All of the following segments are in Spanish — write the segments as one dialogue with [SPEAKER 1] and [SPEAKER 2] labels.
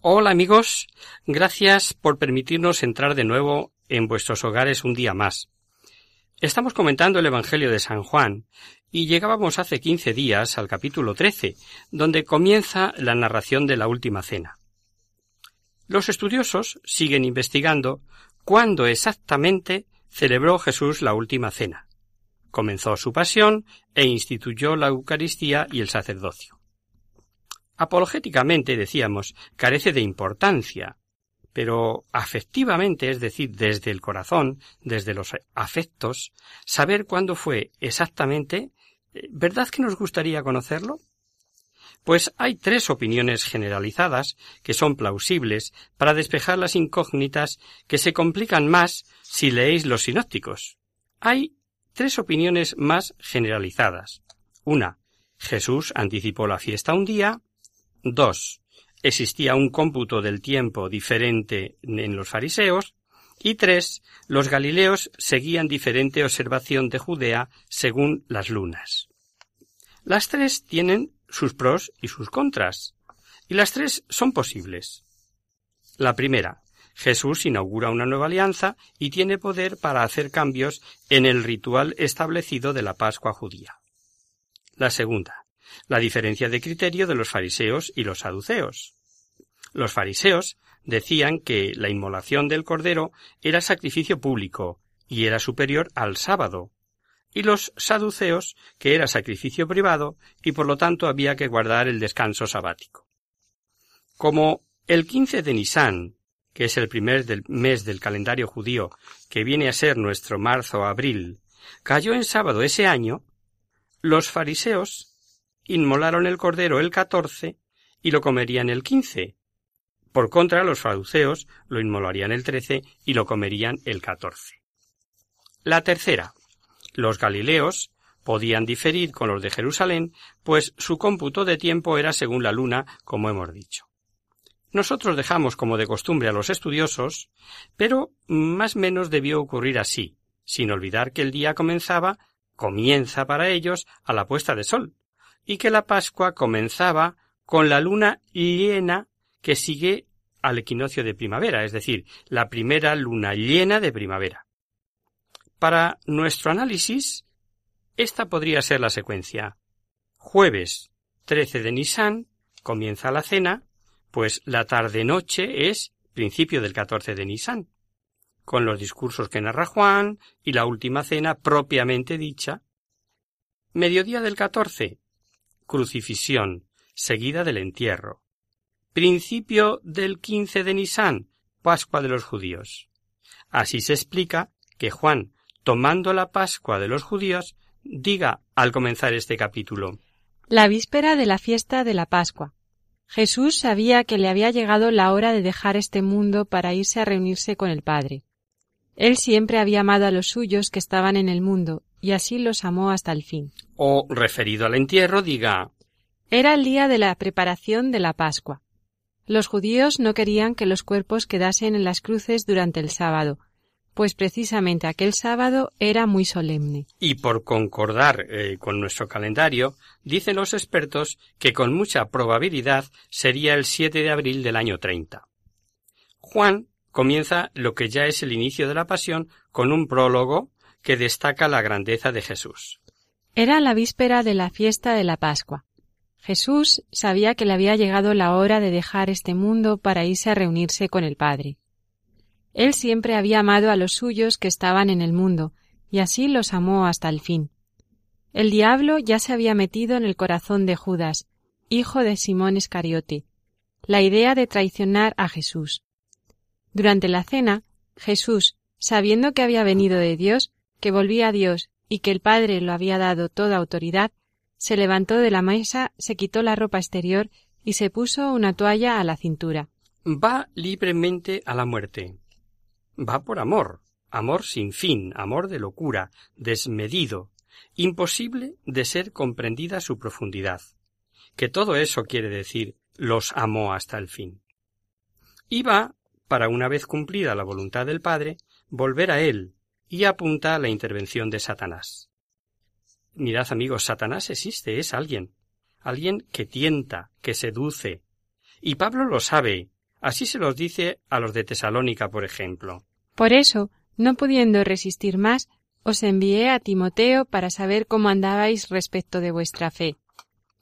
[SPEAKER 1] Hola amigos, gracias por permitirnos entrar de nuevo en vuestros hogares un día más. Estamos comentando el Evangelio de San Juan y llegábamos hace quince días al capítulo trece, donde comienza la narración de la última cena. Los estudiosos siguen investigando cuándo exactamente celebró Jesús la última cena. Comenzó su pasión e instituyó la Eucaristía y el sacerdocio. Apologéticamente, decíamos, carece de importancia, pero afectivamente, es decir, desde el corazón, desde los afectos, saber cuándo fue exactamente, eh, ¿verdad que nos gustaría conocerlo? Pues hay tres opiniones generalizadas que son plausibles para despejar las incógnitas que se complican más si leéis los sinópticos. Hay tres opiniones más generalizadas. Una, Jesús anticipó la fiesta un día. Dos, existía un cómputo del tiempo diferente en los fariseos. Y tres, los galileos seguían diferente observación de Judea según las lunas. Las tres tienen sus pros y sus contras, y las tres son posibles. La primera, Jesús inaugura una nueva alianza y tiene poder para hacer cambios en el ritual establecido de la Pascua judía. La segunda, la diferencia de criterio de los fariseos y los saduceos. Los fariseos decían que la inmolación del cordero era sacrificio público y era superior al sábado, y los saduceos que era sacrificio privado y por lo tanto había que guardar el descanso sabático. Como el 15 de Nisan, que es el primer del mes del calendario judío, que viene a ser nuestro marzo-abril, cayó en sábado ese año, los fariseos inmolaron el cordero el 14 y lo comerían el 15. Por contra, los saduceos lo inmolarían el 13 y lo comerían el 14. La tercera, los galileos podían diferir con los de Jerusalén, pues su cómputo de tiempo era según la luna, como hemos dicho. Nosotros dejamos como de costumbre a los estudiosos, pero más menos debió ocurrir así, sin olvidar que el día comenzaba, comienza para ellos a la puesta de sol, y que la Pascua comenzaba con la luna llena que sigue al equinoccio de primavera, es decir, la primera luna llena de primavera. Para nuestro análisis, esta podría ser la secuencia. Jueves 13 de Nisan comienza la cena, pues la tarde-noche es principio del 14 de Nisan, con los discursos que narra Juan y la última cena propiamente dicha. Mediodía del 14, crucifixión, seguida del entierro. Principio del 15 de Nisan, Pascua de los judíos. Así se explica que Juan, tomando la Pascua de los judíos, diga al comenzar este capítulo
[SPEAKER 2] La víspera de la fiesta de la Pascua. Jesús sabía que le había llegado la hora de dejar este mundo para irse a reunirse con el Padre. Él siempre había amado a los suyos que estaban en el mundo, y así los amó hasta el fin.
[SPEAKER 1] o referido al entierro diga
[SPEAKER 2] Era el día de la preparación de la Pascua. Los judíos no querían que los cuerpos quedasen en las cruces durante el sábado, pues precisamente aquel sábado era muy solemne.
[SPEAKER 1] Y por concordar eh, con nuestro calendario, dicen los expertos que con mucha probabilidad sería el 7 de abril del año 30. Juan comienza lo que ya es el inicio de la pasión con un prólogo que destaca la grandeza de Jesús.
[SPEAKER 2] Era la víspera de la fiesta de la Pascua. Jesús sabía que le había llegado la hora de dejar este mundo para irse a reunirse con el Padre. Él siempre había amado a los suyos que estaban en el mundo, y así los amó hasta el fin. El diablo ya se había metido en el corazón de Judas, hijo de Simón Iscariote, la idea de traicionar a Jesús. Durante la cena, Jesús, sabiendo que había venido de Dios, que volvía a Dios y que el Padre lo había dado toda autoridad, se levantó de la mesa, se quitó la ropa exterior y se puso una toalla a la cintura.
[SPEAKER 1] Va libremente a la muerte. Va por amor, amor sin fin, amor de locura, desmedido, imposible de ser comprendida su profundidad. Que todo eso quiere decir los amó hasta el fin. Y va, para una vez cumplida la voluntad del Padre, volver a él, y apunta a la intervención de Satanás. Mirad amigos, Satanás existe, es alguien, alguien que tienta, que seduce. Y Pablo lo sabe, así se los dice a los de Tesalónica, por ejemplo.
[SPEAKER 2] Por eso, no pudiendo resistir más, os envié a Timoteo para saber cómo andabais respecto de vuestra fe,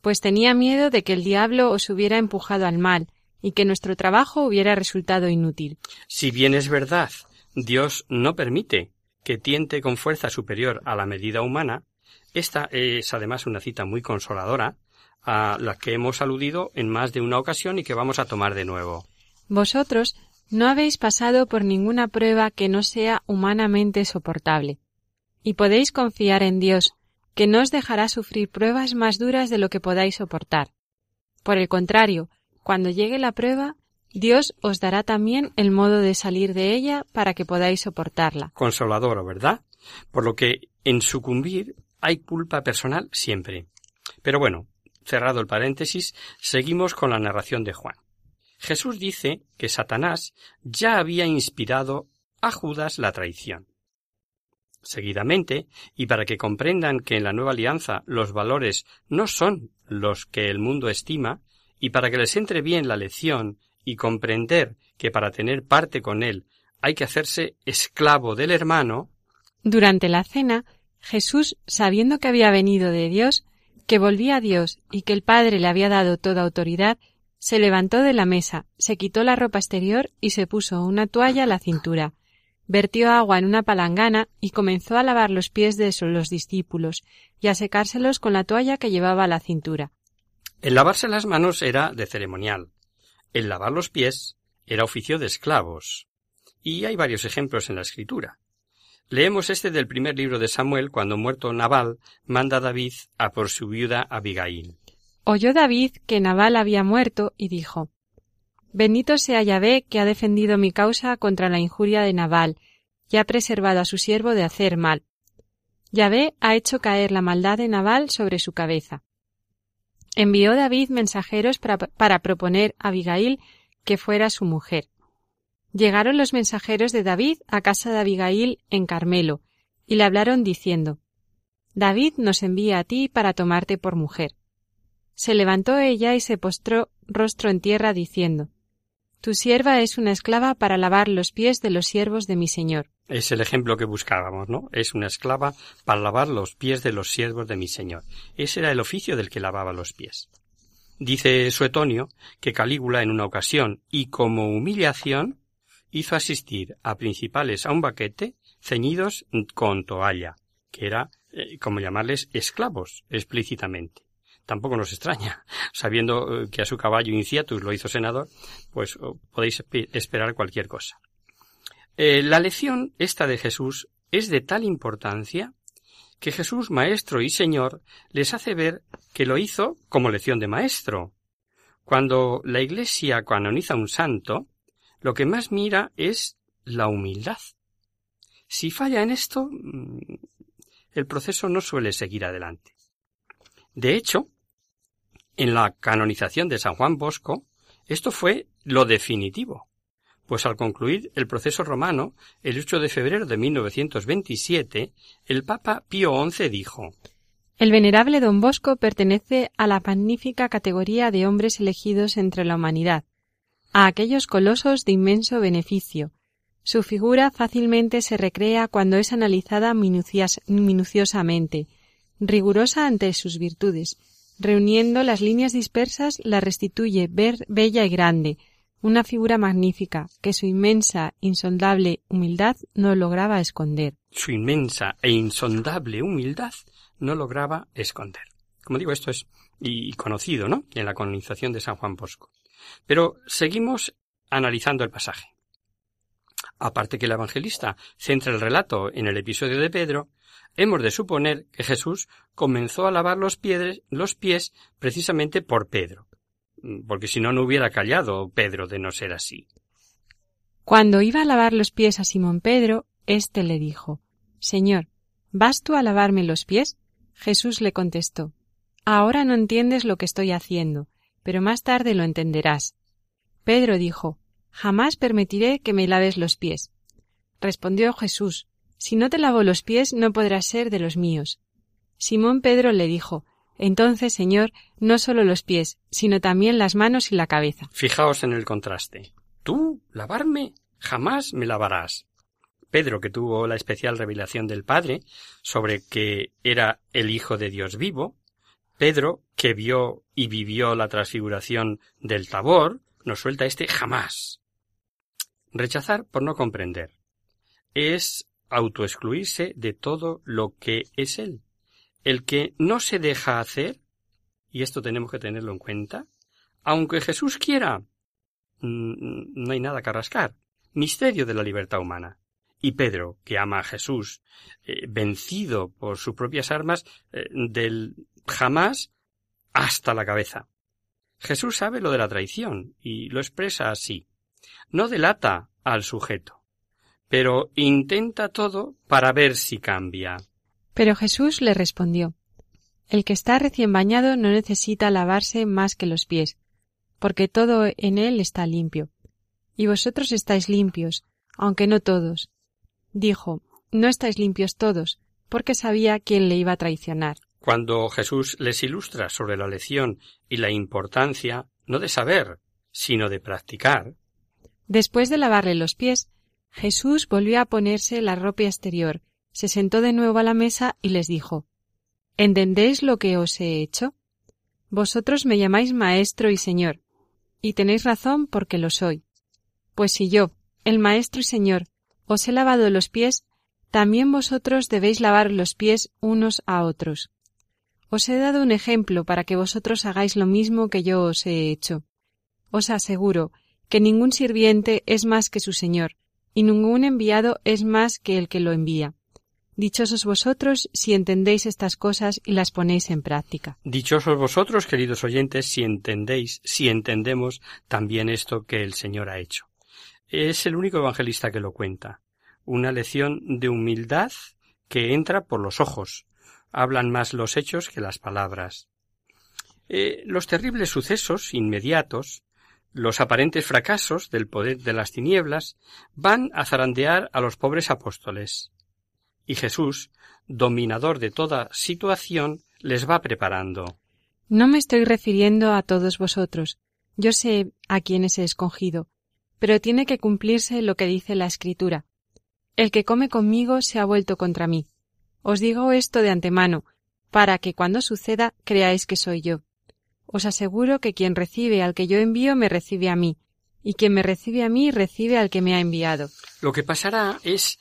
[SPEAKER 2] pues tenía miedo de que el diablo os hubiera empujado al mal, y que nuestro trabajo hubiera resultado inútil.
[SPEAKER 1] Si bien es verdad, Dios no permite que tiente con fuerza superior a la medida humana, esta es además una cita muy consoladora, a la que hemos aludido en más de una ocasión y que vamos a tomar de nuevo.
[SPEAKER 2] Vosotros no habéis pasado por ninguna prueba que no sea humanamente soportable, y podéis confiar en Dios, que no os dejará sufrir pruebas más duras de lo que podáis soportar. Por el contrario, cuando llegue la prueba, Dios os dará también el modo de salir de ella para que podáis soportarla.
[SPEAKER 1] Consolador, ¿verdad? Por lo que en sucumbir hay culpa personal siempre. Pero bueno, cerrado el paréntesis, seguimos con la narración de Juan. Jesús dice que Satanás ya había inspirado a Judas la traición. Seguidamente, y para que comprendan que en la nueva alianza los valores no son los que el mundo estima, y para que les entre bien la lección y comprender que para tener parte con él hay que hacerse esclavo del hermano,
[SPEAKER 2] durante la cena, Jesús, sabiendo que había venido de Dios, que volvía a Dios y que el Padre le había dado toda autoridad, se levantó de la mesa, se quitó la ropa exterior y se puso una toalla a la cintura, vertió agua en una palangana y comenzó a lavar los pies de los discípulos y a secárselos con la toalla que llevaba a la cintura.
[SPEAKER 1] El lavarse las manos era de ceremonial, el lavar los pies era oficio de esclavos. Y hay varios ejemplos en la escritura. Leemos este del primer libro de Samuel cuando muerto Nabal manda David a por su viuda Abigail.
[SPEAKER 2] Oyó David que Nabal había muerto y dijo Bendito sea Yahvé que ha defendido mi causa contra la injuria de Nabal y ha preservado a su siervo de hacer mal. Yahvé ha hecho caer la maldad de Nabal sobre su cabeza. Envió David mensajeros para, proponer a Abigail que fuera su mujer. Llegaron los mensajeros de David a casa de Abigail en Carmelo, y le hablaron diciendo David nos envía a ti para tomarte por mujer. Se levantó ella y se postró rostro en tierra diciendo Tu sierva es una esclava para lavar los pies de los siervos de mi señor.
[SPEAKER 1] Es el ejemplo que buscábamos, ¿no? Es una esclava para lavar los pies de los siervos de mi señor. Ese era el oficio del que lavaba los pies. Dice Suetonio que Calígula en una ocasión y como humillación hizo asistir a principales a un baquete ceñidos con toalla, que era eh, como llamarles esclavos explícitamente. Tampoco nos extraña, sabiendo eh, que a su caballo Inciatus lo hizo senador, pues podéis esperar cualquier cosa. Eh, la lección esta de Jesús es de tal importancia que Jesús, Maestro y Señor, les hace ver que lo hizo como lección de Maestro. Cuando la Iglesia canoniza un santo, lo que más mira es la humildad. Si falla en esto, mm, el proceso no suele seguir adelante. De hecho, en la canonización de San Juan Bosco, esto fue lo definitivo pues al concluir el proceso romano, el 8 de febrero de 1927, el Papa Pío XI dijo
[SPEAKER 2] El venerable don Bosco pertenece a la magnífica categoría de hombres elegidos entre la humanidad, a aquellos colosos de inmenso beneficio. Su figura fácilmente se recrea cuando es analizada minuciosamente, rigurosa ante sus virtudes, reuniendo las líneas dispersas la restituye ver, bella y grande, una figura magnífica que su inmensa, insondable humildad no lograba esconder.
[SPEAKER 1] Su inmensa e insondable humildad no lograba esconder. Como digo, esto es y conocido, ¿no? En la colonización de San Juan Bosco. Pero seguimos analizando el pasaje. Aparte que el evangelista centra el relato en el episodio de Pedro, hemos de suponer que Jesús comenzó a lavar los, pies, precisamente por Pedro, porque si no, no hubiera callado Pedro de no ser así.
[SPEAKER 2] Cuando iba a lavar los pies a Simón Pedro, éste le dijo Señor, ¿vas tú a lavarme los pies? Jesús le contestó Ahora no entiendes lo que estoy haciendo, pero más tarde lo entenderás. Pedro dijo Jamás permitiré que me laves los pies. Respondió Jesús Si no te lavo los pies, no podrás ser de los míos. Simón Pedro le dijo entonces, Señor, no solo los pies, sino también las manos y la cabeza.
[SPEAKER 1] Fijaos en el contraste. ¿Tú lavarme? Jamás me lavarás. Pedro, que tuvo la especial revelación del Padre sobre que era el Hijo de Dios vivo, Pedro, que vio y vivió la transfiguración del Tabor, nos suelta este jamás. Rechazar por no comprender. Es autoexcluirse de todo lo que es Él. El que no se deja hacer, y esto tenemos que tenerlo en cuenta, aunque Jesús quiera, no hay nada que rascar. Misterio de la libertad humana. Y Pedro, que ama a Jesús, eh, vencido por sus propias armas, eh, del jamás hasta la cabeza. Jesús sabe lo de la traición y lo expresa así. No delata al sujeto, pero intenta todo para ver si cambia.
[SPEAKER 2] Pero Jesús le respondió El que está recién bañado no necesita lavarse más que los pies, porque todo en él está limpio. Y vosotros estáis limpios, aunque no todos. Dijo No estáis limpios todos, porque sabía quién le iba a traicionar.
[SPEAKER 1] Cuando Jesús les ilustra sobre la lección y la importancia no de saber, sino de practicar.
[SPEAKER 2] Después de lavarle los pies, Jesús volvió a ponerse la ropa exterior se sentó de nuevo a la mesa y les dijo ¿Entendéis lo que os he hecho? Vosotros me llamáis maestro y señor, y tenéis razón porque lo soy. Pues si yo, el maestro y señor, os he lavado los pies, también vosotros debéis lavar los pies unos a otros. Os he dado un ejemplo para que vosotros hagáis lo mismo que yo os he hecho. Os aseguro que ningún sirviente es más que su señor, y ningún enviado es más que el que lo envía. Dichosos vosotros si entendéis estas cosas y las ponéis en práctica.
[SPEAKER 1] Dichosos vosotros, queridos oyentes, si entendéis, si entendemos también esto que el Señor ha hecho. Es el único evangelista que lo cuenta. Una lección de humildad que entra por los ojos. Hablan más los hechos que las palabras. Eh, los terribles sucesos inmediatos, los aparentes fracasos del poder de las tinieblas, van a zarandear a los pobres apóstoles y Jesús, dominador de toda situación, les va preparando.
[SPEAKER 2] No me estoy refiriendo a todos vosotros. Yo sé a quienes he escogido, pero tiene que cumplirse lo que dice la Escritura. El que come conmigo se ha vuelto contra mí. Os digo esto de antemano, para que cuando suceda creáis que soy yo. Os aseguro que quien recibe al que yo envío me recibe a mí, y quien me recibe a mí recibe al que me ha enviado.
[SPEAKER 1] Lo que pasará es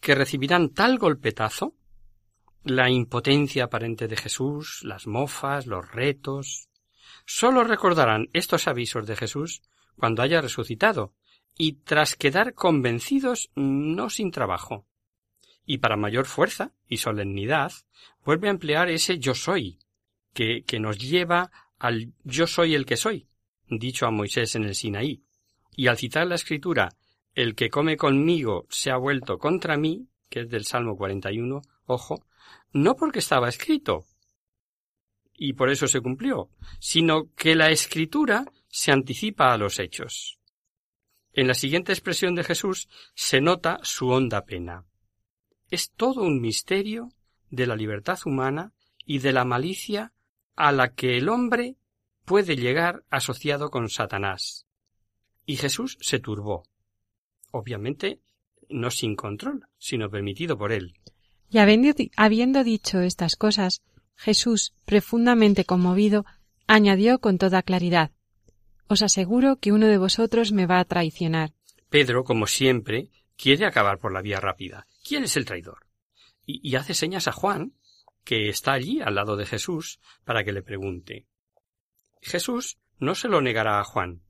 [SPEAKER 1] que recibirán tal golpetazo, la impotencia aparente de Jesús, las mofas, los retos, sólo recordarán estos avisos de Jesús cuando haya resucitado, y tras quedar convencidos no sin trabajo. Y para mayor fuerza y solemnidad, vuelve a emplear ese yo soy, que, que nos lleva al yo soy el que soy, dicho a Moisés en el Sinaí. Y al citar la escritura el que come conmigo se ha vuelto contra mí, que es del Salmo 41, ojo, no porque estaba escrito, y por eso se cumplió, sino que la escritura se anticipa a los hechos. En la siguiente expresión de Jesús se nota su honda pena. Es todo un misterio de la libertad humana y de la malicia a la que el hombre puede llegar asociado con Satanás. Y Jesús se turbó. Obviamente, no sin control, sino permitido por él.
[SPEAKER 2] Y habiendo, dicho estas cosas, Jesús, profundamente conmovido, añadió con toda claridad Os aseguro que uno de vosotros me va a traicionar.
[SPEAKER 1] Pedro, como siempre, quiere acabar por la vía rápida. ¿Quién es el traidor? Y, y hace señas a Juan, que está allí al lado de Jesús, para que le pregunte. Jesús no se lo negará a Juan,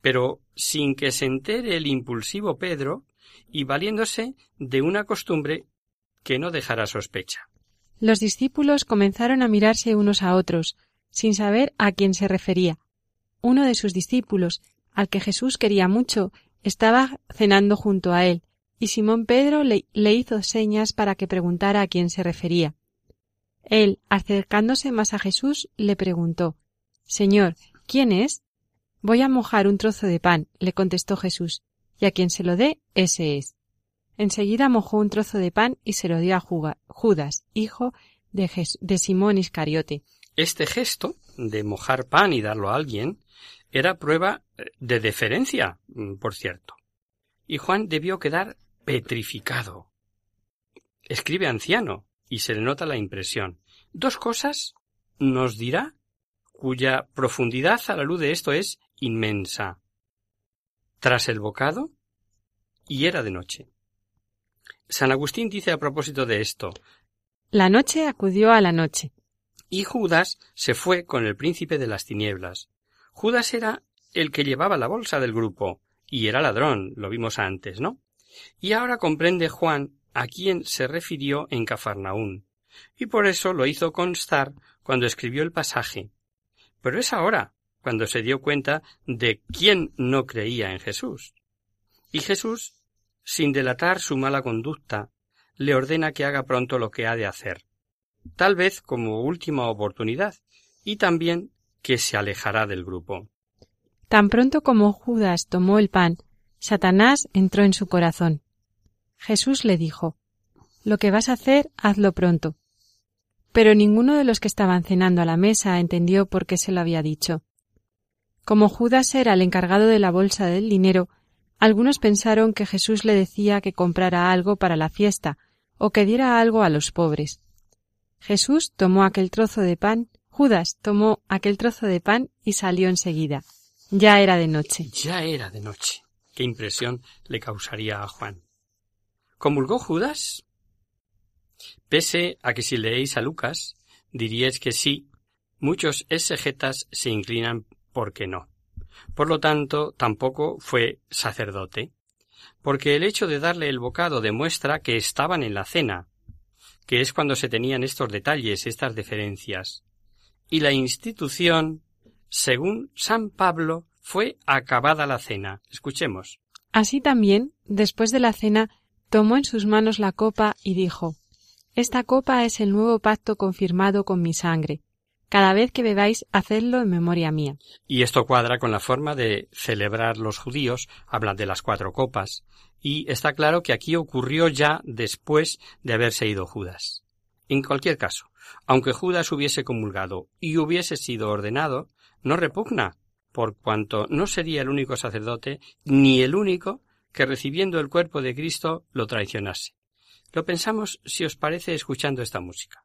[SPEAKER 1] pero sin que se entere el impulsivo Pedro y valiéndose de una costumbre que no dejará sospecha.
[SPEAKER 2] Los discípulos comenzaron a mirarse unos a otros, sin saber a quién se refería. Uno de sus discípulos, al que Jesús quería mucho, estaba cenando junto a él, y Simón Pedro le, le hizo señas para que preguntara a quién se refería. Él, acercándose más a Jesús, le preguntó Señor, ¿quién es? Voy a mojar un trozo de pan, le contestó Jesús, y a quien se lo dé, ese es. Enseguida mojó un trozo de pan y se lo dio a Judas, hijo de, de Simón Iscariote.
[SPEAKER 1] Este gesto de mojar pan y darlo a alguien era prueba eh, de deferencia, mm, por cierto. Y Juan debió quedar petrificado. Escribe anciano, y se le nota la impresión. Dos cosas nos dirá cuya profundidad a la luz de esto es inmensa. Tras el bocado, y era de noche. San Agustín dice a propósito de esto
[SPEAKER 2] La noche acudió a la noche.
[SPEAKER 1] Y Judas se fue con el príncipe de las tinieblas. Judas era el que llevaba la bolsa del grupo, y era ladrón, lo vimos antes, ¿no? Y ahora comprende Juan a quién se refirió en Cafarnaún, y por eso lo hizo constar cuando escribió el pasaje pero es ahora cuando se dio cuenta de quién no creía en Jesús. Y Jesús, sin delatar su mala conducta, le ordena que haga pronto lo que ha de hacer, tal vez como última oportunidad, y también que se alejará del grupo.
[SPEAKER 2] Tan pronto como Judas tomó el pan, Satanás entró en su corazón. Jesús le dijo Lo que vas a hacer, hazlo pronto. Pero ninguno de los que estaban cenando a la mesa entendió por qué se lo había dicho. Como Judas era el encargado de la bolsa del dinero, algunos pensaron que Jesús le decía que comprara algo para la fiesta o que diera algo a los pobres. Jesús tomó aquel trozo de pan, Judas tomó aquel trozo de pan y salió enseguida. Ya era de noche.
[SPEAKER 1] Ya era de noche. Qué impresión le causaría a Juan. ¿Comulgó Judas? Pese a que si leéis a Lucas, diríais que sí, muchos exegetas se inclinan porque no. Por lo tanto, tampoco fue sacerdote, porque el hecho de darle el bocado demuestra que estaban en la cena, que es cuando se tenían estos detalles, estas deferencias. Y la institución, según San Pablo, fue acabada la cena. Escuchemos.
[SPEAKER 2] Así también, después de la cena, tomó en sus manos la copa y dijo esta copa es el nuevo pacto confirmado con mi sangre. Cada vez que bebáis, hacedlo en memoria mía.
[SPEAKER 1] Y esto cuadra con la forma de celebrar los judíos, hablan de las cuatro copas, y está claro que aquí ocurrió ya después de haberse ido Judas. En cualquier caso, aunque Judas hubiese comulgado y hubiese sido ordenado, no repugna, por cuanto no sería el único sacerdote ni el único que recibiendo el cuerpo de Cristo lo traicionase. Lo pensamos si os parece escuchando esta música.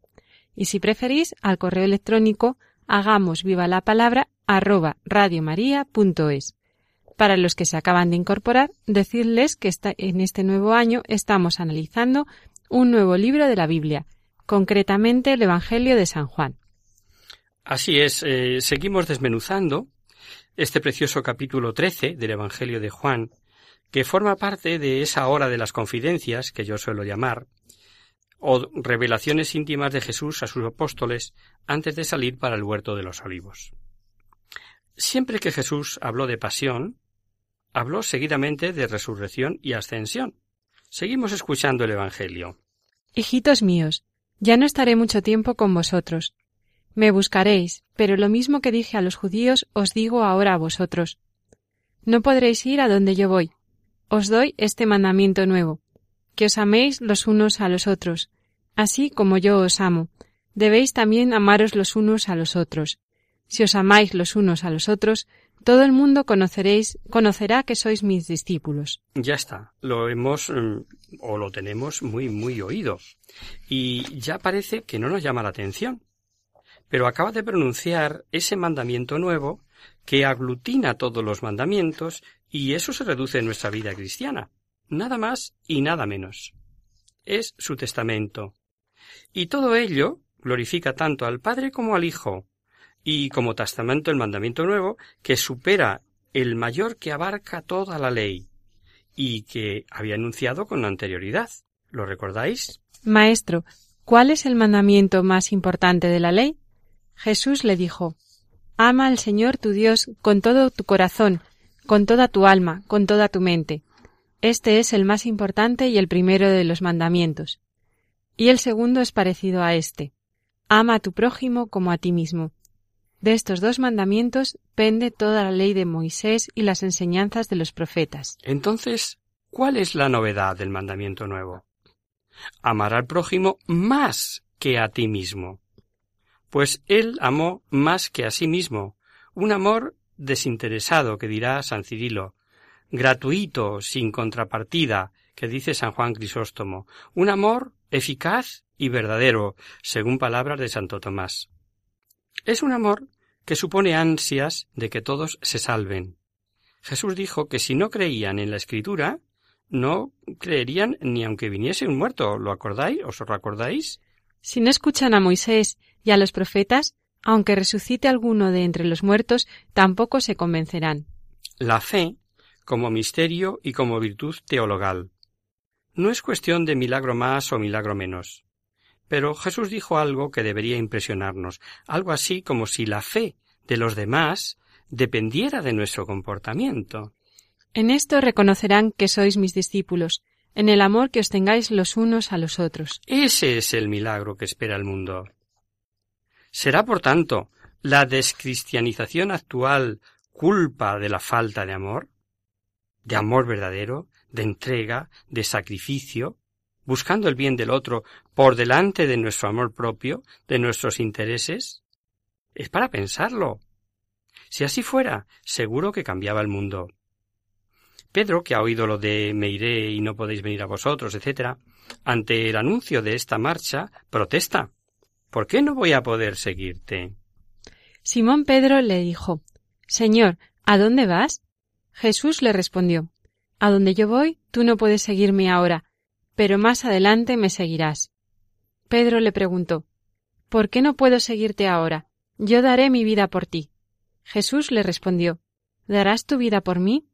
[SPEAKER 2] y si preferís al correo electrónico hagamos viva la palabra arroba radiomaria.es. Para los que se acaban de incorporar, decirles que en este nuevo año estamos analizando un nuevo libro de la Biblia, concretamente el Evangelio de San Juan.
[SPEAKER 1] Así es, eh, seguimos desmenuzando este precioso capítulo 13 del Evangelio de Juan, que forma parte de esa hora de las confidencias que yo suelo llamar, o revelaciones íntimas de Jesús a sus apóstoles antes de salir para el huerto de los olivos. Siempre que Jesús habló de pasión, habló seguidamente de resurrección y ascensión. Seguimos escuchando el Evangelio.
[SPEAKER 2] Hijitos míos, ya no estaré mucho tiempo con vosotros. Me buscaréis, pero lo mismo que dije a los judíos os digo ahora a vosotros. No podréis ir a donde yo voy. Os doy este mandamiento nuevo, que os améis los unos a los otros, así como yo os amo. Debéis también amaros los unos a los otros. Si os amáis los unos a los otros, todo el mundo conoceréis, conocerá que sois mis discípulos.
[SPEAKER 1] Ya está, lo hemos mm, o lo tenemos muy muy oído. Y ya parece que no nos llama la atención. Pero acaba de pronunciar ese mandamiento nuevo que aglutina todos los mandamientos y eso se reduce en nuestra vida cristiana nada más y nada menos. Es su testamento. Y todo ello glorifica tanto al Padre como al Hijo, y como testamento el mandamiento nuevo, que supera el mayor que abarca toda la ley, y que había anunciado con anterioridad. ¿Lo recordáis?
[SPEAKER 2] Maestro, ¿cuál es el mandamiento más importante de la ley? Jesús le dijo Ama al Señor tu Dios con todo tu corazón, con toda tu alma, con toda tu mente. Este es el más importante y el primero de los mandamientos. Y el segundo es parecido a este. Ama a tu prójimo como a ti mismo. De estos dos mandamientos pende toda la ley de Moisés y las enseñanzas de los profetas.
[SPEAKER 1] Entonces, ¿cuál es la novedad del mandamiento nuevo? Amar al prójimo más que a ti mismo. Pues él amó más que a sí mismo, un amor desinteresado que dirá San Cirilo, gratuito, sin contrapartida, que dice San Juan Crisóstomo, un amor eficaz y verdadero, según palabras de Santo Tomás. Es un amor que supone ansias de que todos se salven. Jesús dijo que si no creían en la Escritura, no creerían ni aunque viniese un muerto. ¿Lo acordáis? ¿Os lo acordáis?
[SPEAKER 2] Si no escuchan a Moisés y a los profetas, aunque resucite alguno de entre los muertos, tampoco se convencerán.
[SPEAKER 1] La fe como misterio y como virtud teologal. No es cuestión de milagro más o milagro menos. Pero Jesús dijo algo que debería impresionarnos, algo así como si la fe de los demás dependiera de nuestro comportamiento.
[SPEAKER 2] En esto reconocerán que sois mis discípulos, en el amor que os tengáis los unos a los otros.
[SPEAKER 1] Ese es el milagro que espera el mundo. ¿Será, por tanto, la descristianización actual culpa de la falta de amor? De amor verdadero, de entrega, de sacrificio, buscando el bien del otro por delante de nuestro amor propio, de nuestros intereses? Es para pensarlo. Si así fuera, seguro que cambiaba el mundo. Pedro, que ha oído lo de me iré y no podéis venir a vosotros, etc., ante el anuncio de esta marcha, protesta. ¿Por qué no voy a poder seguirte?
[SPEAKER 2] Simón Pedro le dijo Señor, ¿a dónde vas? Jesús le respondió A donde yo voy, tú no puedes seguirme ahora, pero más adelante me seguirás. Pedro le preguntó ¿Por qué no puedo seguirte ahora? Yo daré mi vida por ti. Jesús le respondió ¿Darás tu vida por mí?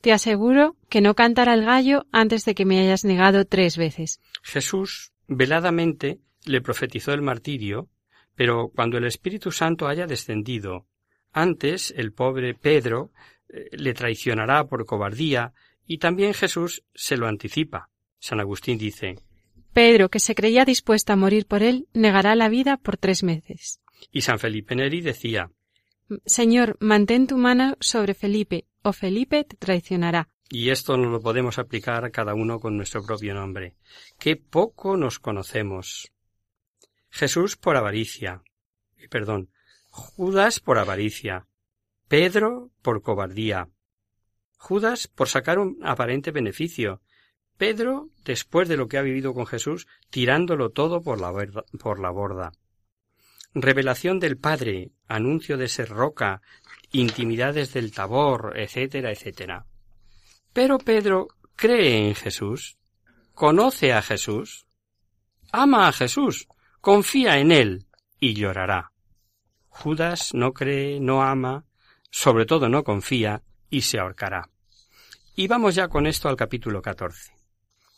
[SPEAKER 2] Te aseguro que no cantará el gallo antes de que me hayas negado tres veces.
[SPEAKER 1] Jesús veladamente le profetizó el martirio, pero cuando el Espíritu Santo haya descendido, antes el pobre Pedro le traicionará por cobardía, y también Jesús se lo anticipa. San Agustín dice
[SPEAKER 2] Pedro, que se creía dispuesto a morir por él, negará la vida por tres meses.
[SPEAKER 1] Y San Felipe Neri decía
[SPEAKER 2] Señor, mantén tu mano sobre Felipe, o Felipe te traicionará.
[SPEAKER 1] Y esto nos lo podemos aplicar cada uno con nuestro propio nombre. Qué poco nos conocemos. Jesús por avaricia. Perdón. Judas por avaricia. Pedro por cobardía. Judas por sacar un aparente beneficio. Pedro, después de lo que ha vivido con Jesús, tirándolo todo por la, por la borda. Revelación del Padre, anuncio de ser roca, intimidades del tabor, etcétera, etcétera. Pero Pedro cree en Jesús, conoce a Jesús, ama a Jesús, confía en él y llorará. Judas no cree, no ama, sobre todo no confía y se ahorcará. Y vamos ya con esto al capítulo 14.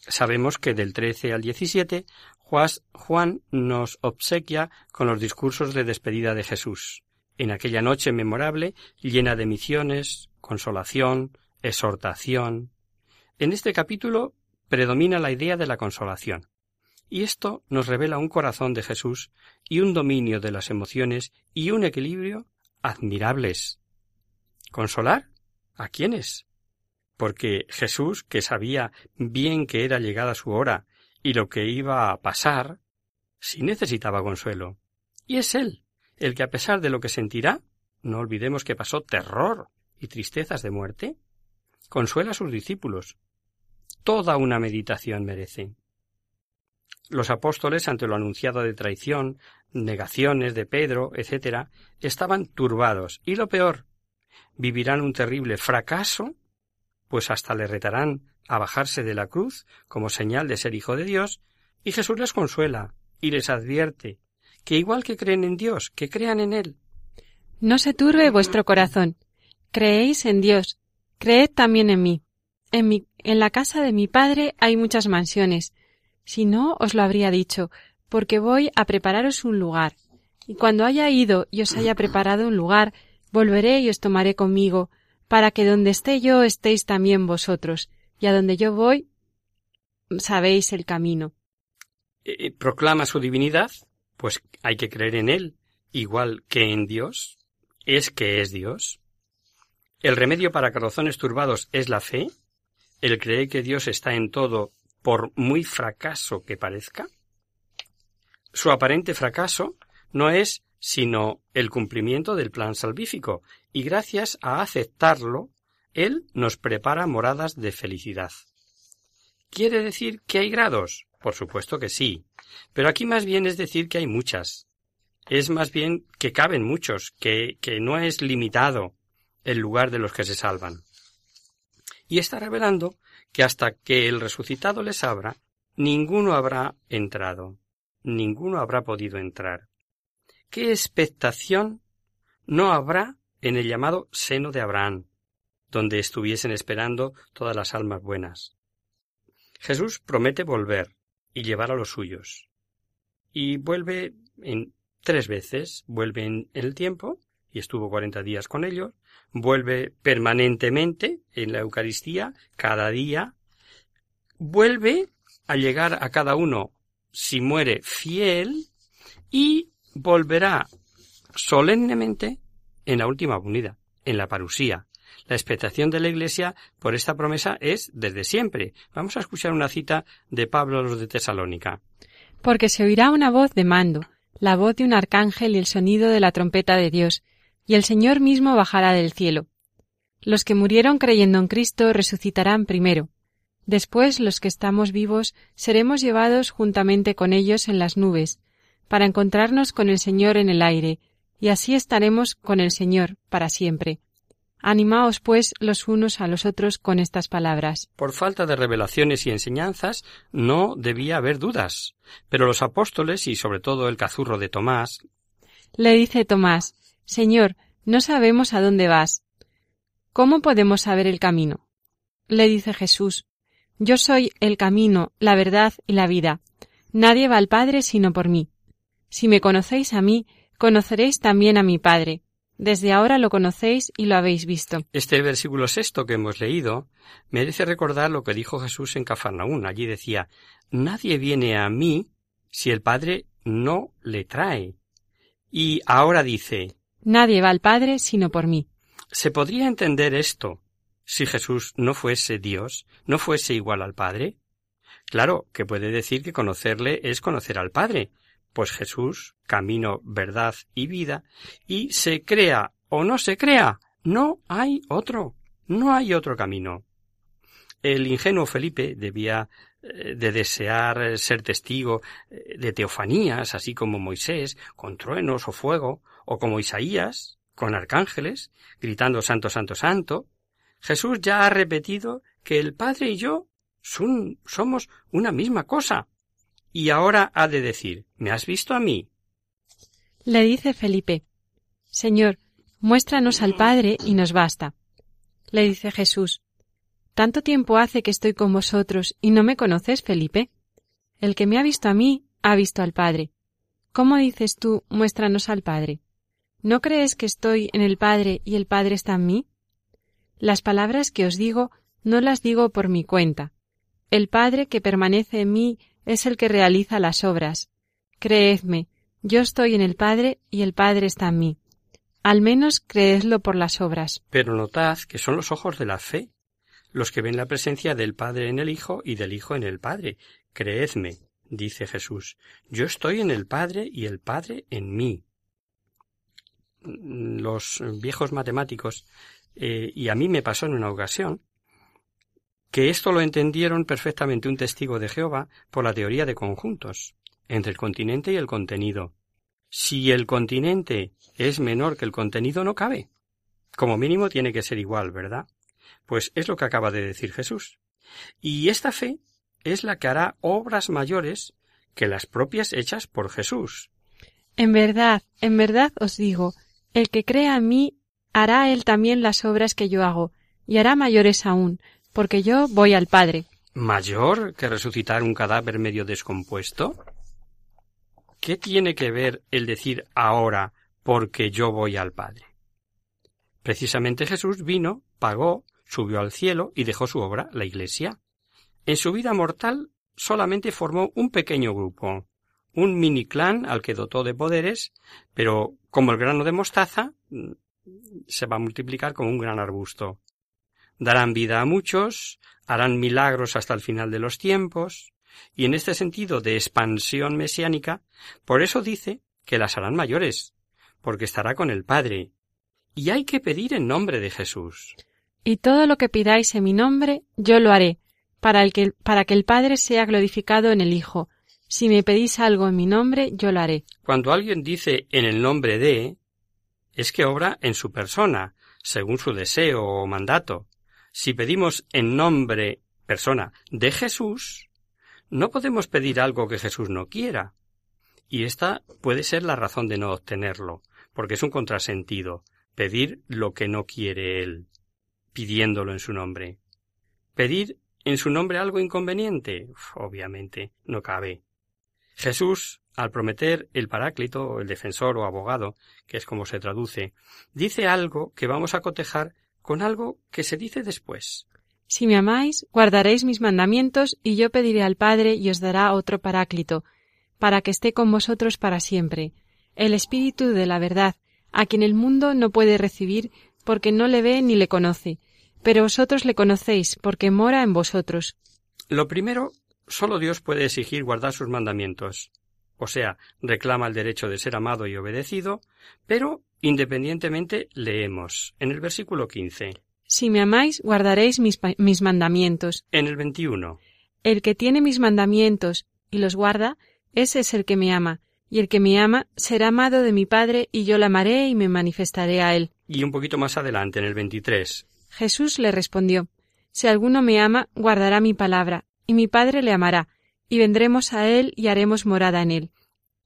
[SPEAKER 1] Sabemos que del 13 al 17 Juan nos obsequia con los discursos de despedida de Jesús, en aquella noche memorable llena de misiones, consolación, exhortación. En este capítulo predomina la idea de la consolación, y esto nos revela un corazón de Jesús y un dominio de las emociones y un equilibrio admirables. ¿Consolar? ¿A quiénes? Porque Jesús, que sabía bien que era llegada su hora y lo que iba a pasar, sí necesitaba consuelo. Y es Él, el que a pesar de lo que sentirá, no olvidemos que pasó terror y tristezas de muerte, consuela a sus discípulos. Toda una meditación merece. Los apóstoles, ante lo anunciado de traición, negaciones de Pedro, etc., estaban turbados, y lo peor, vivirán un terrible fracaso, pues hasta le retarán a bajarse de la cruz como señal de ser hijo de Dios, y Jesús les consuela y les advierte que igual que creen en Dios, que crean en Él.
[SPEAKER 2] No se turbe vuestro corazón. Creéis en Dios, creed también en mí. En mi, en la casa de mi padre hay muchas mansiones. Si no, os lo habría dicho, porque voy a prepararos un lugar. Y cuando haya ido y os haya preparado un lugar, volveré y os tomaré conmigo, para que donde esté yo estéis también vosotros, y a donde yo voy sabéis el camino.
[SPEAKER 1] Eh, eh, ¿Proclama su divinidad? Pues hay que creer en él, igual que en Dios. Es que es Dios. ¿El remedio para corazones turbados es la fe? ¿El creer que Dios está en todo por muy fracaso que parezca? Su aparente fracaso no es sino el cumplimiento del plan salvífico, y gracias a aceptarlo él nos prepara moradas de felicidad. ¿Quiere decir que hay grados? Por supuesto que sí. Pero aquí más bien es decir que hay muchas. Es más bien que caben muchos, que, que no es limitado el lugar de los que se salvan. Y está revelando que hasta que el resucitado les abra, ninguno habrá entrado, ninguno habrá podido entrar. ¿Qué expectación no habrá en el llamado seno de Abraham, donde estuviesen esperando todas las almas buenas. Jesús promete volver y llevar a los suyos. Y vuelve en tres veces, vuelve en el tiempo, y estuvo cuarenta días con ellos, vuelve permanentemente en la Eucaristía, cada día, vuelve a llegar a cada uno, si muere fiel, y volverá solemnemente en la última unidad, en la parusía, la expectación de la Iglesia por esta promesa es desde siempre. Vamos a escuchar una cita de Pablo a los de Tesalónica.
[SPEAKER 2] Porque se oirá una voz de mando, la voz de un arcángel y el sonido de la trompeta de Dios, y el Señor mismo bajará del cielo. Los que murieron creyendo en Cristo resucitarán primero. Después los que estamos vivos seremos llevados juntamente con ellos en las nubes, para encontrarnos con el Señor en el aire, y así estaremos con el Señor para siempre. Animaos, pues, los unos a los otros con estas palabras.
[SPEAKER 1] Por falta de revelaciones y enseñanzas no debía haber dudas. Pero los apóstoles y sobre todo el cazurro de Tomás.
[SPEAKER 2] Le dice Tomás, Señor, no sabemos a dónde vas. ¿Cómo podemos saber el camino? Le dice Jesús, Yo soy el camino, la verdad y la vida. Nadie va al Padre sino por mí. Si me conocéis a mí, conoceréis también a mi Padre Desde ahora lo conocéis y lo habéis visto.
[SPEAKER 1] Este versículo sexto que hemos leído merece recordar lo que dijo Jesús en Cafarnaún. Allí decía, Nadie viene a mí si el Padre no le trae. Y ahora dice,
[SPEAKER 2] Nadie va al Padre sino por mí.
[SPEAKER 1] ¿Se podría entender esto si Jesús no fuese Dios, no fuese igual al Padre? Claro que puede decir que conocerle es conocer al Padre, pues Jesús, camino, verdad y vida, y se crea o no se crea, no hay otro, no hay otro camino. El ingenuo Felipe debía eh, de desear ser testigo eh, de teofanías, así como Moisés, con truenos o fuego, o como Isaías, con arcángeles, gritando Santo, Santo, Santo. Jesús ya ha repetido que el Padre y yo son, somos una misma cosa. Y ahora ha de decir, ¿me has visto a mí?
[SPEAKER 2] Le dice Felipe, Señor, muéstranos al Padre y nos basta. Le dice Jesús, ¿Tanto tiempo hace que estoy con vosotros y no me conoces, Felipe? El que me ha visto a mí, ha visto al Padre. ¿Cómo dices tú, muéstranos al Padre? ¿No crees que estoy en el Padre y el Padre está en mí? Las palabras que os digo no las digo por mi cuenta. El Padre que permanece en mí es el que realiza las obras. Creedme, yo estoy en el Padre y el Padre está en mí. Al menos creedlo por las obras.
[SPEAKER 1] Pero notad que son los ojos de la fe los que ven la presencia del Padre en el Hijo y del Hijo en el Padre. Creedme, dice Jesús, yo estoy en el Padre y el Padre en mí. Los viejos matemáticos, eh, y a mí me pasó en una ocasión, que esto lo entendieron perfectamente un testigo de Jehová por la teoría de conjuntos, entre el continente y el contenido. Si el continente es menor que el contenido, no cabe. Como mínimo tiene que ser igual, ¿verdad? Pues es lo que acaba de decir Jesús. Y esta fe es la que hará obras mayores que las propias hechas por Jesús.
[SPEAKER 2] En verdad, en verdad os digo, el que crea en mí hará él también las obras que yo hago, y hará mayores aún, porque yo voy al Padre.
[SPEAKER 1] ¿Mayor que resucitar un cadáver medio descompuesto? ¿Qué tiene que ver el decir ahora porque yo voy al Padre? Precisamente Jesús vino, pagó, subió al cielo y dejó su obra, la Iglesia. En su vida mortal solamente formó un pequeño grupo, un mini clan al que dotó de poderes, pero como el grano de mostaza, mm, se va a multiplicar como un gran arbusto darán vida a muchos, harán milagros hasta el final de los tiempos, y en este sentido de expansión mesiánica, por eso dice que las harán mayores, porque estará con el Padre. Y hay que pedir en nombre de Jesús.
[SPEAKER 2] Y todo lo que pidáis en mi nombre, yo lo haré, para, el que, para que el Padre sea glorificado en el Hijo. Si me pedís algo en mi nombre, yo lo haré.
[SPEAKER 1] Cuando alguien dice en el nombre de, es que obra en su persona, según su deseo o mandato. Si pedimos en nombre, persona, de Jesús, no podemos pedir algo que Jesús no quiera. Y esta puede ser la razón de no obtenerlo, porque es un contrasentido, pedir lo que no quiere Él, pidiéndolo en su nombre. Pedir en su nombre algo inconveniente, obviamente, no cabe. Jesús, al prometer el paráclito, el defensor o abogado, que es como se traduce, dice algo que vamos a cotejar con algo que se dice después.
[SPEAKER 2] Si me amáis, guardaréis mis mandamientos, y yo pediré al Padre y os dará otro paráclito, para que esté con vosotros para siempre, el Espíritu de la verdad, a quien el mundo no puede recibir porque no le ve ni le conoce, pero vosotros le conocéis porque mora en vosotros.
[SPEAKER 1] Lo primero, solo Dios puede exigir guardar sus mandamientos, o sea, reclama el derecho de ser amado y obedecido, pero Independientemente, leemos en el versículo 15.
[SPEAKER 2] Si me amáis, guardaréis mis, mis mandamientos.
[SPEAKER 1] En el 21.
[SPEAKER 2] El que tiene mis mandamientos y los guarda, ese es el que me ama, y el que me ama será amado de mi Padre, y yo le amaré y me manifestaré a él.
[SPEAKER 1] Y un poquito más adelante, en el 23.
[SPEAKER 2] Jesús le respondió, Si alguno me ama, guardará mi palabra, y mi Padre le amará, y vendremos a él y haremos morada en él.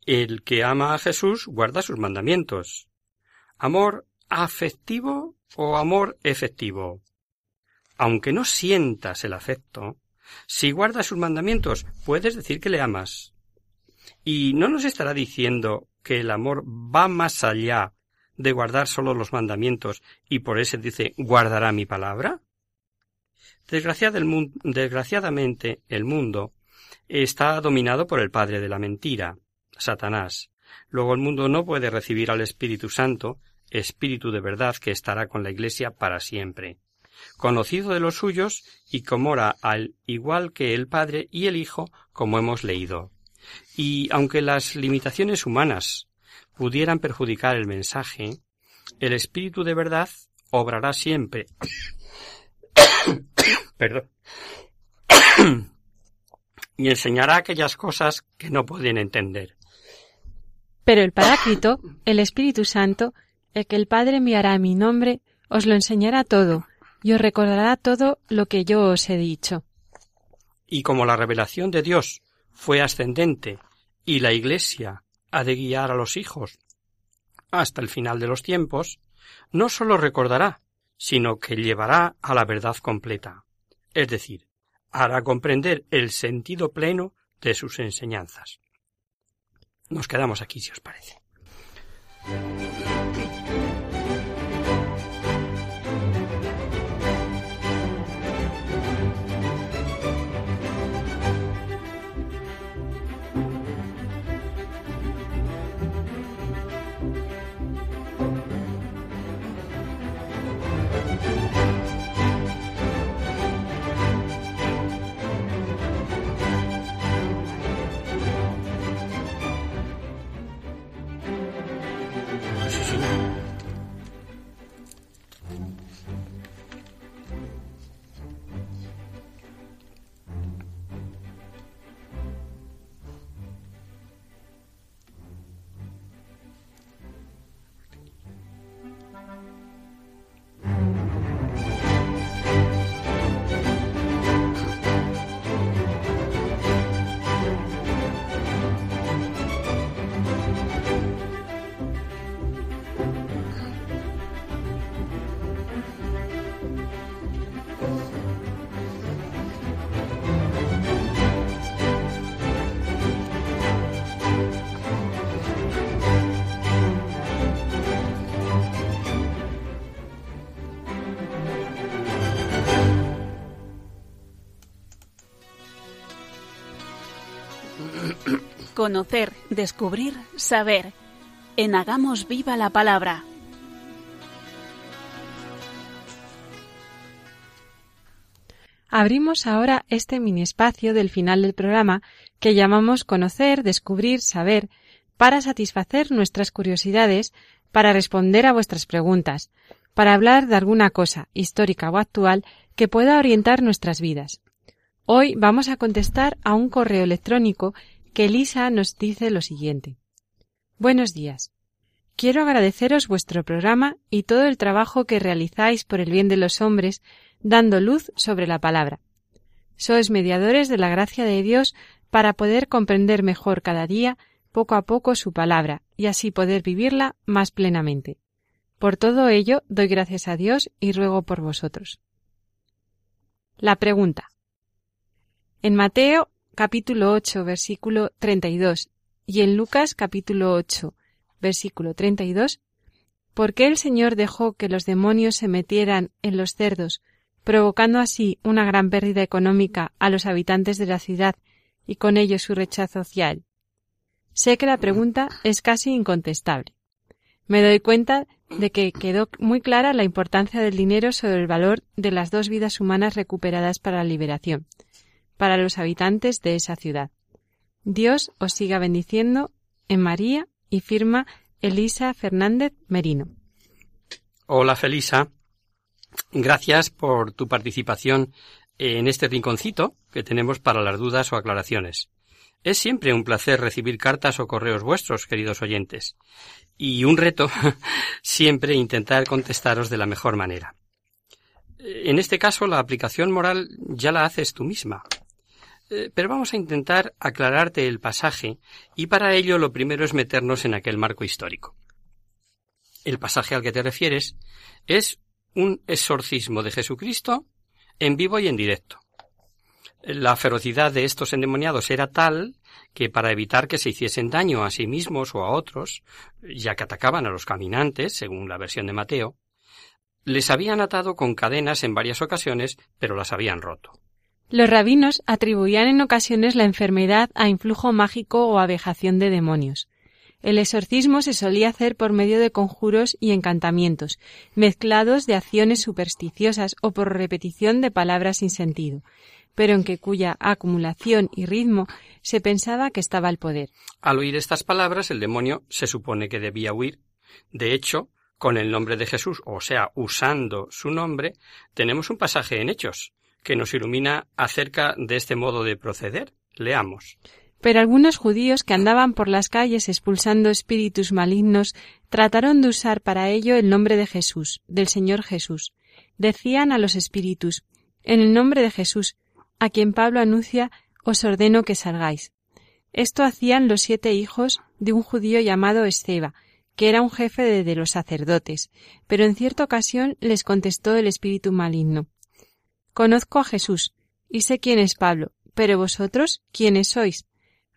[SPEAKER 1] El que ama a Jesús guarda sus mandamientos. ¿Amor afectivo o amor efectivo? Aunque no sientas el afecto, si guardas sus mandamientos, puedes decir que le amas. Y no nos estará diciendo que el amor va más allá de guardar solo los mandamientos y por eso dice guardará mi palabra? Desgraciadamente el mundo está dominado por el padre de la mentira, Satanás. Luego el mundo no puede recibir al Espíritu Santo, Espíritu de verdad que estará con la Iglesia para siempre. Conocido de los suyos y como ora al igual que el Padre y el Hijo, como hemos leído. Y aunque las limitaciones humanas pudieran perjudicar el mensaje, el Espíritu de verdad obrará siempre. Perdón. y enseñará aquellas cosas que no pueden entender.
[SPEAKER 2] Pero el Paráclito, el Espíritu Santo, el que el Padre enviará a mi nombre, os lo enseñará todo, y os recordará todo lo que yo os he dicho.
[SPEAKER 1] Y como la revelación de Dios fue ascendente y la Iglesia ha de guiar a los hijos hasta el final de los tiempos, no sólo recordará, sino que llevará a la verdad completa, es decir, hará comprender el sentido pleno de sus enseñanzas. Nos quedamos aquí, si os parece.
[SPEAKER 3] Conocer, descubrir, saber. En Hagamos Viva la Palabra.
[SPEAKER 2] Abrimos ahora este mini espacio del final del programa que llamamos Conocer, Descubrir, Saber, para satisfacer nuestras curiosidades, para responder a vuestras preguntas, para hablar de alguna cosa, histórica o actual, que pueda orientar nuestras vidas. Hoy vamos a contestar a un correo electrónico que Elisa nos dice lo siguiente. Buenos días. Quiero agradeceros vuestro programa y todo el trabajo que realizáis por el bien de los hombres, dando luz sobre la palabra. Sois mediadores de la gracia de Dios para poder comprender mejor cada día, poco a poco, su palabra, y así poder vivirla más plenamente. Por todo ello doy gracias a Dios y ruego por vosotros. La pregunta. En Mateo capítulo 8, versículo 32 y en Lucas capítulo 8, versículo 32, ¿por qué el Señor dejó que los demonios se metieran en los cerdos, provocando así una gran pérdida económica a los habitantes de la ciudad y con ello su rechazo hacia él? Sé que la pregunta es casi incontestable. Me doy cuenta de que quedó muy clara la importancia del dinero sobre el valor de las dos vidas humanas recuperadas para la liberación, para los habitantes de esa ciudad. Dios os siga bendiciendo en María y firma Elisa Fernández Merino.
[SPEAKER 1] Hola Felisa, gracias por tu participación en este rinconcito que tenemos para las dudas o aclaraciones. Es siempre un placer recibir cartas o correos vuestros, queridos oyentes, y un reto siempre intentar contestaros de la mejor manera. En este caso, la aplicación moral ya la haces tú misma, pero vamos a intentar aclararte el pasaje y para ello lo primero es meternos en aquel marco histórico. El pasaje al que te refieres es un exorcismo de Jesucristo en vivo y en directo. La ferocidad de estos endemoniados era tal que para evitar que se hiciesen daño a sí mismos o a otros, ya que atacaban a los caminantes, según la versión de Mateo, les habían atado con cadenas en varias ocasiones, pero las habían roto.
[SPEAKER 2] Los rabinos atribuían en ocasiones la enfermedad a influjo mágico o abejación de demonios. El exorcismo se solía hacer por medio de conjuros y encantamientos, mezclados de acciones supersticiosas o por repetición de palabras sin sentido, pero en que cuya acumulación y ritmo se pensaba que estaba el poder.
[SPEAKER 1] Al oír estas palabras, el demonio se supone que debía huir. De hecho, con el nombre de Jesús, o sea, usando su nombre, tenemos un pasaje en Hechos que nos ilumina acerca de este modo de proceder. Leamos.
[SPEAKER 2] Pero algunos judíos que andaban por las calles expulsando espíritus malignos trataron de usar para ello el nombre de Jesús, del Señor Jesús. Decían a los espíritus, en el nombre de Jesús, a quien Pablo anuncia, os ordeno que salgáis. Esto hacían los siete hijos de un judío llamado Esteba, que era un jefe de, los sacerdotes, pero en cierta ocasión les contestó el espíritu maligno. Conozco a Jesús, y sé quién es Pablo, pero vosotros, ¿quiénes sois?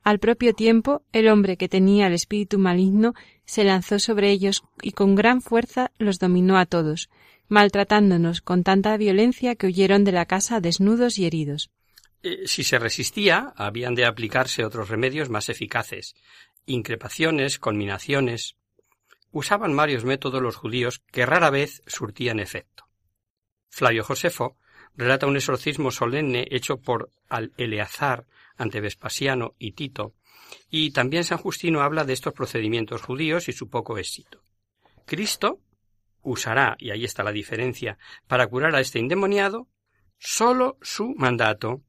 [SPEAKER 2] Al propio tiempo, el hombre que tenía el espíritu maligno se lanzó sobre ellos y con gran fuerza los dominó a todos, maltratándonos con tanta violencia que huyeron de la casa desnudos y heridos.
[SPEAKER 1] Eh, si se resistía, habían de aplicarse otros remedios más eficaces, increpaciones, conminaciones. Usaban varios métodos los judíos que rara vez surtían efecto. Flavio Josefo relata un exorcismo solemne hecho por al Eleazar ante Vespasiano y Tito, y también San Justino habla de estos procedimientos judíos y su poco éxito. Cristo usará, y ahí está la diferencia, para curar a este endemoniado, sólo su mandato,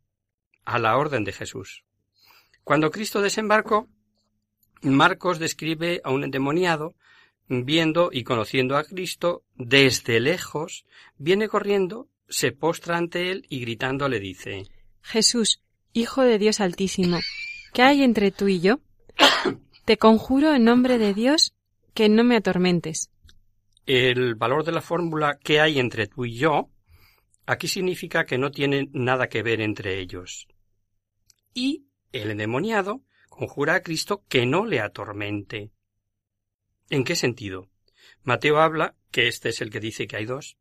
[SPEAKER 1] a la orden de Jesús. Cuando Cristo desembarcó, Marcos describe a un endemoniado viendo y conociendo a Cristo desde lejos, viene corriendo, se postra ante él y gritando le dice
[SPEAKER 2] Jesús, Hijo de Dios Altísimo, ¿qué hay entre tú y yo? Te conjuro en nombre de Dios que no me atormentes.
[SPEAKER 1] El valor de la fórmula ¿qué hay entre tú y yo? aquí significa que no tiene nada que ver entre ellos y el endemoniado conjura a Cristo que no le atormente. ¿En qué sentido? Mateo habla, que este es el que dice que hay dos,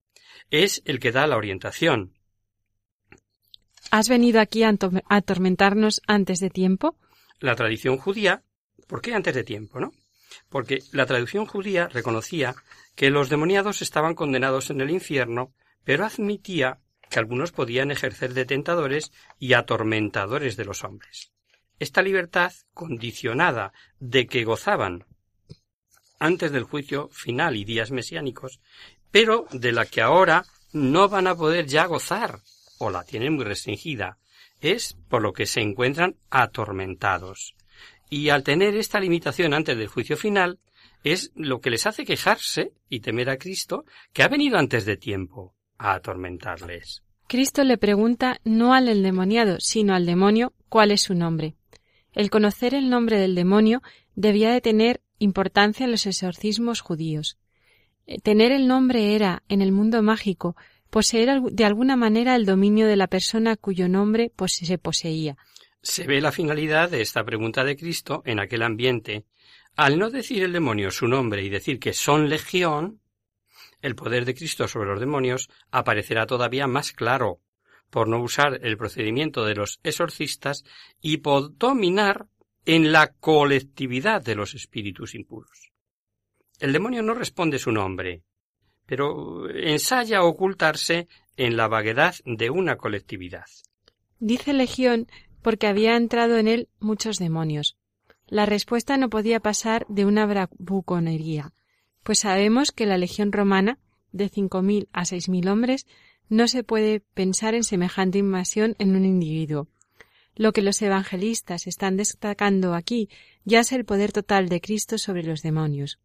[SPEAKER 1] es el que da la orientación.
[SPEAKER 2] ¿Has venido aquí a atormentarnos antes de tiempo?
[SPEAKER 1] La tradición judía, ¿por qué antes de tiempo, no? Porque la tradición judía reconocía que los demoniados estaban condenados en el infierno, pero admitía que algunos podían ejercer de tentadores y atormentadores de los hombres. Esta libertad, condicionada de que gozaban antes del juicio final y días mesiánicos, pero de la que ahora no van a poder ya gozar, o la tienen muy restringida, es por lo que se encuentran atormentados. Y al tener esta limitación antes del juicio final, es lo que les hace quejarse y temer a Cristo, que ha venido antes de tiempo, a atormentarles.
[SPEAKER 2] Cristo le pregunta no al endemoniado, sino al demonio cuál es su nombre. El conocer el nombre del demonio debía de tener importancia en los exorcismos judíos. Eh, tener el nombre era, en el mundo mágico, poseer de alguna manera el dominio de la persona cuyo nombre se poseía.
[SPEAKER 1] Se ve la finalidad de esta pregunta de Cristo en aquel ambiente. Al no decir el demonio su nombre y decir que son legión, el poder de Cristo sobre los demonios aparecerá todavía más claro, por no usar el procedimiento de los exorcistas y por dominar en la colectividad de los espíritus impuros. El demonio no responde su nombre, pero ensaya ocultarse en la vaguedad de una colectividad.
[SPEAKER 2] Dice Legión porque había entrado en él muchos demonios. La respuesta no podía pasar de una bravuconería, pues sabemos que la legión romana, de cinco mil a seis mil hombres, no se puede pensar en semejante invasión en un individuo. Lo que los evangelistas están destacando aquí ya es el poder total de Cristo sobre los demonios,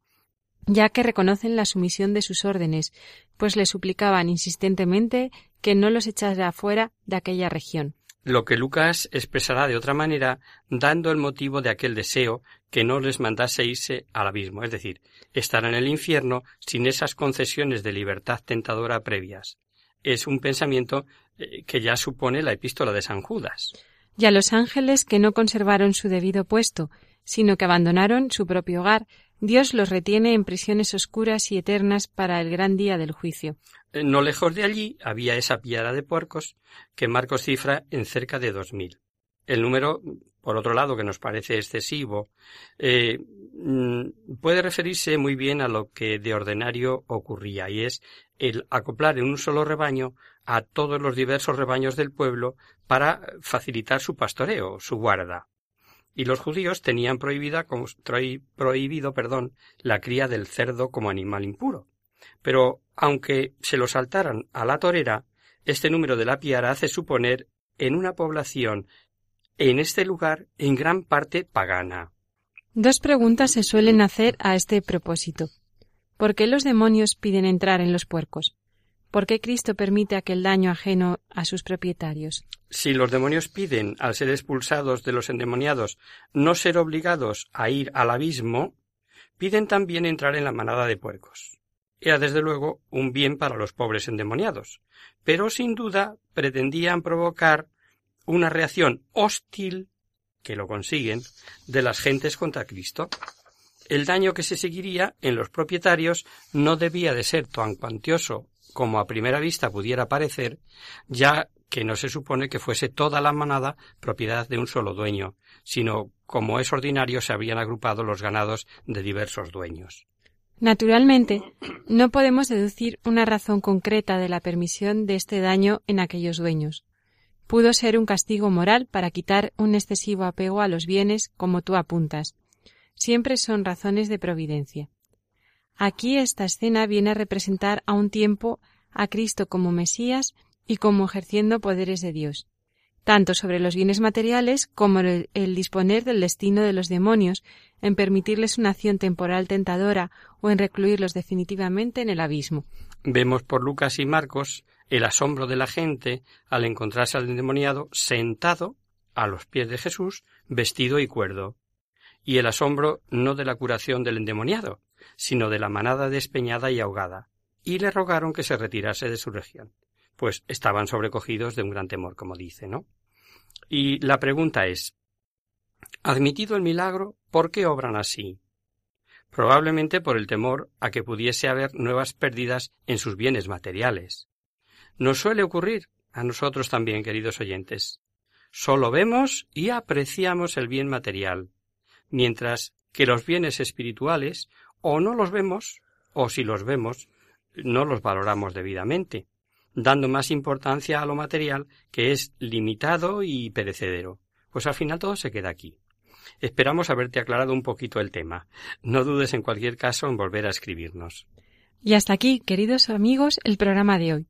[SPEAKER 2] ya que reconocen la sumisión de sus órdenes, pues le suplicaban insistentemente que no los echara fuera de aquella región
[SPEAKER 1] lo que Lucas expresará de otra manera, dando el motivo de aquel deseo que no les mandase irse al abismo, es decir, estar en el infierno sin esas concesiones de libertad tentadora previas. es un pensamiento eh, que ya supone la epístola de San Judas.
[SPEAKER 2] Y a los ángeles que no conservaron su debido puesto, sino que abandonaron su propio hogar, Dios los retiene en prisiones oscuras y eternas para el gran día del juicio.
[SPEAKER 1] Eh, No lejos de allí había esa piara de puercos que Marcos cifra en cerca de dos mil. El número, por otro lado, que nos parece excesivo, eh, mm, puede referirse muy bien a lo que de ordinario ocurría, y es el acoplar en un solo rebaño a todos los diversos rebaños del pueblo para facilitar su pastoreo, su guarda. Y los judíos tenían prohibida, prohibido perdón, la cría del cerdo como animal impuro. Pero, aunque se lo saltaran a la torera, este número de la piara hace suponer en una población en este lugar en gran parte pagana.
[SPEAKER 2] Dos preguntas se suelen hacer a este propósito. ¿Por qué los demonios piden entrar en los puercos? ¿Por qué Cristo permite aquel daño ajeno a sus propietarios?
[SPEAKER 1] Si los demonios piden, al ser expulsados de los endemoniados, no ser obligados a ir al abismo, piden también entrar en la manada de puercos. Era desde luego un bien para los pobres endemoniados, pero sin duda pretendían provocar una reacción hostil, que lo consiguen, de las gentes contra Cristo. El daño que se seguiría en los propietarios no debía de ser tan cuantioso como a primera vista pudiera parecer, ya que no se supone que fuese toda la manada propiedad de un solo dueño, sino como es ordinario se habían agrupado los ganados de diversos dueños.
[SPEAKER 2] Naturalmente, no podemos deducir una razón concreta de la permisión de este daño en aquellos dueños. Pudo ser un castigo moral para quitar un excesivo apego a los bienes, como tú apuntas. Siempre son razones de providencia. Aquí esta escena viene a representar a un tiempo a Cristo como Mesías y como ejerciendo poderes de Dios, tanto sobre los bienes materiales como el, disponer del destino de los demonios, en permitirles una acción temporal tentadora o en recluirlos definitivamente en el abismo.
[SPEAKER 1] Vemos por Lucas y Marcos el asombro de la gente al encontrarse al endemoniado sentado a los pies de Jesús, vestido y cuerdo, y el asombro no de la curación del endemoniado, sino de la manada despeñada y ahogada, y le rogaron que se retirase de su región, pues estaban sobrecogidos de un gran temor, como dice, ¿no? Y la pregunta es, admitido el milagro, ¿por qué obran así? Probablemente por el temor a que pudiese haber nuevas pérdidas en sus bienes materiales. Nos suele ocurrir a nosotros también, queridos oyentes. Solo vemos y apreciamos el bien material, mientras que los bienes espirituales o no los vemos, o si los vemos, no los valoramos debidamente, dando más importancia a lo material que es limitado y perecedero. Pues al final todo se queda aquí. Esperamos haberte aclarado un poquito el tema. No dudes en cualquier caso en volver a escribirnos.
[SPEAKER 2] Y hasta aquí, queridos amigos, el programa de hoy.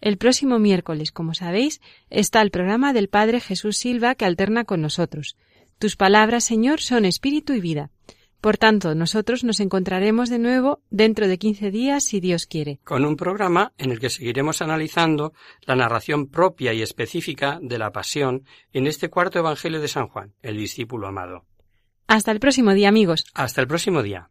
[SPEAKER 2] El próximo miércoles, como sabéis, está el programa del Padre Jesús Silva que alterna con nosotros. Tus palabras, Señor, son espíritu y vida. Por tanto, nosotros nos encontraremos de nuevo dentro de quince días, si Dios quiere.
[SPEAKER 1] Con un programa en el que seguiremos analizando la narración propia y específica de la pasión en este cuarto Evangelio de San Juan, el discípulo amado.
[SPEAKER 2] Hasta el próximo día, amigos.
[SPEAKER 1] Hasta el próximo día.